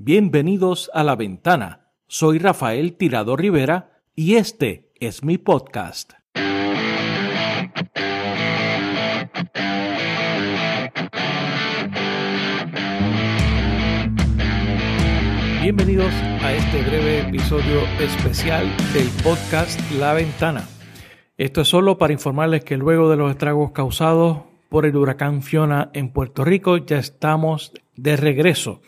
Bienvenidos a La Ventana. Soy Rafael Tirado Rivera y este es mi podcast. Bienvenidos a este breve episodio especial del podcast La Ventana. Esto es solo para informarles que luego de los estragos causados por el huracán Fiona en Puerto Rico ya estamos de regreso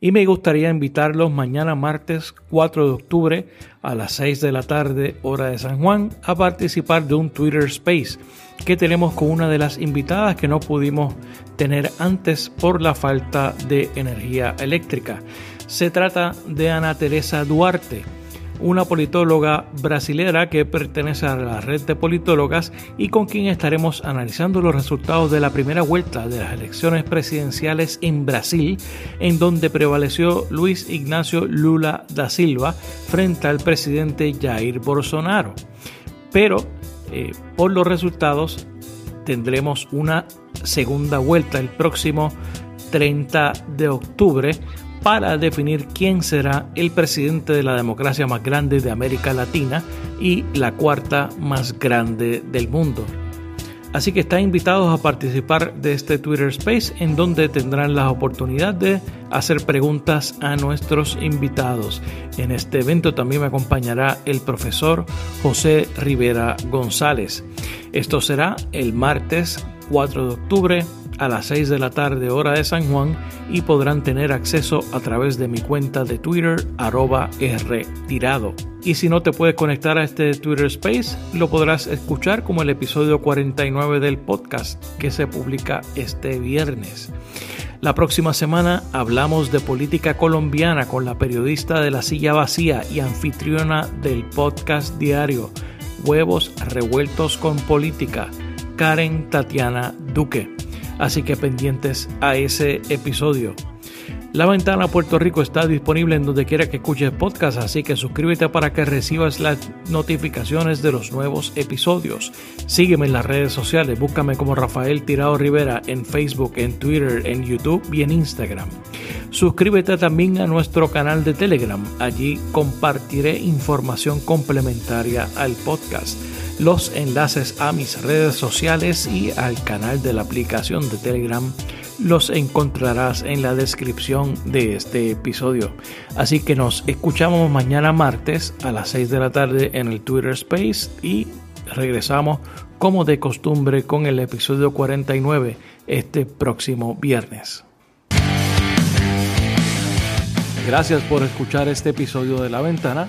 y me gustaría invitarlos mañana martes 4 de octubre a las 6 de la tarde hora de San Juan a participar de un Twitter Space que tenemos con una de las invitadas que no pudimos tener antes por la falta de energía eléctrica. Se trata de Ana Teresa Duarte una politóloga brasilera que pertenece a la red de politólogas y con quien estaremos analizando los resultados de la primera vuelta de las elecciones presidenciales en Brasil, en donde prevaleció Luis Ignacio Lula da Silva frente al presidente Jair Bolsonaro. Pero eh, por los resultados tendremos una segunda vuelta el próximo 30 de octubre para definir quién será el presidente de la democracia más grande de América Latina y la cuarta más grande del mundo. Así que están invitados a participar de este Twitter Space en donde tendrán la oportunidad de hacer preguntas a nuestros invitados. En este evento también me acompañará el profesor José Rivera González. Esto será el martes 4 de octubre a las 6 de la tarde hora de San Juan y podrán tener acceso a través de mi cuenta de Twitter arroba rtirado. Y si no te puedes conectar a este Twitter Space, lo podrás escuchar como el episodio 49 del podcast que se publica este viernes. La próxima semana hablamos de política colombiana con la periodista de La Silla Vacía y anfitriona del podcast diario Huevos Revueltos con Política, Karen Tatiana Duque así que pendientes a ese episodio. La ventana Puerto Rico está disponible en donde quiera que escuches podcast, así que suscríbete para que recibas las notificaciones de los nuevos episodios. Sígueme en las redes sociales, búscame como Rafael Tirado Rivera en Facebook, en Twitter, en YouTube y en Instagram. Suscríbete también a nuestro canal de Telegram, allí compartiré información complementaria al podcast los enlaces a mis redes sociales y al canal de la aplicación de Telegram los encontrarás en la descripción de este episodio. Así que nos escuchamos mañana martes a las 6 de la tarde en el Twitter Space y regresamos como de costumbre con el episodio 49 este próximo viernes. Gracias por escuchar este episodio de La Ventana.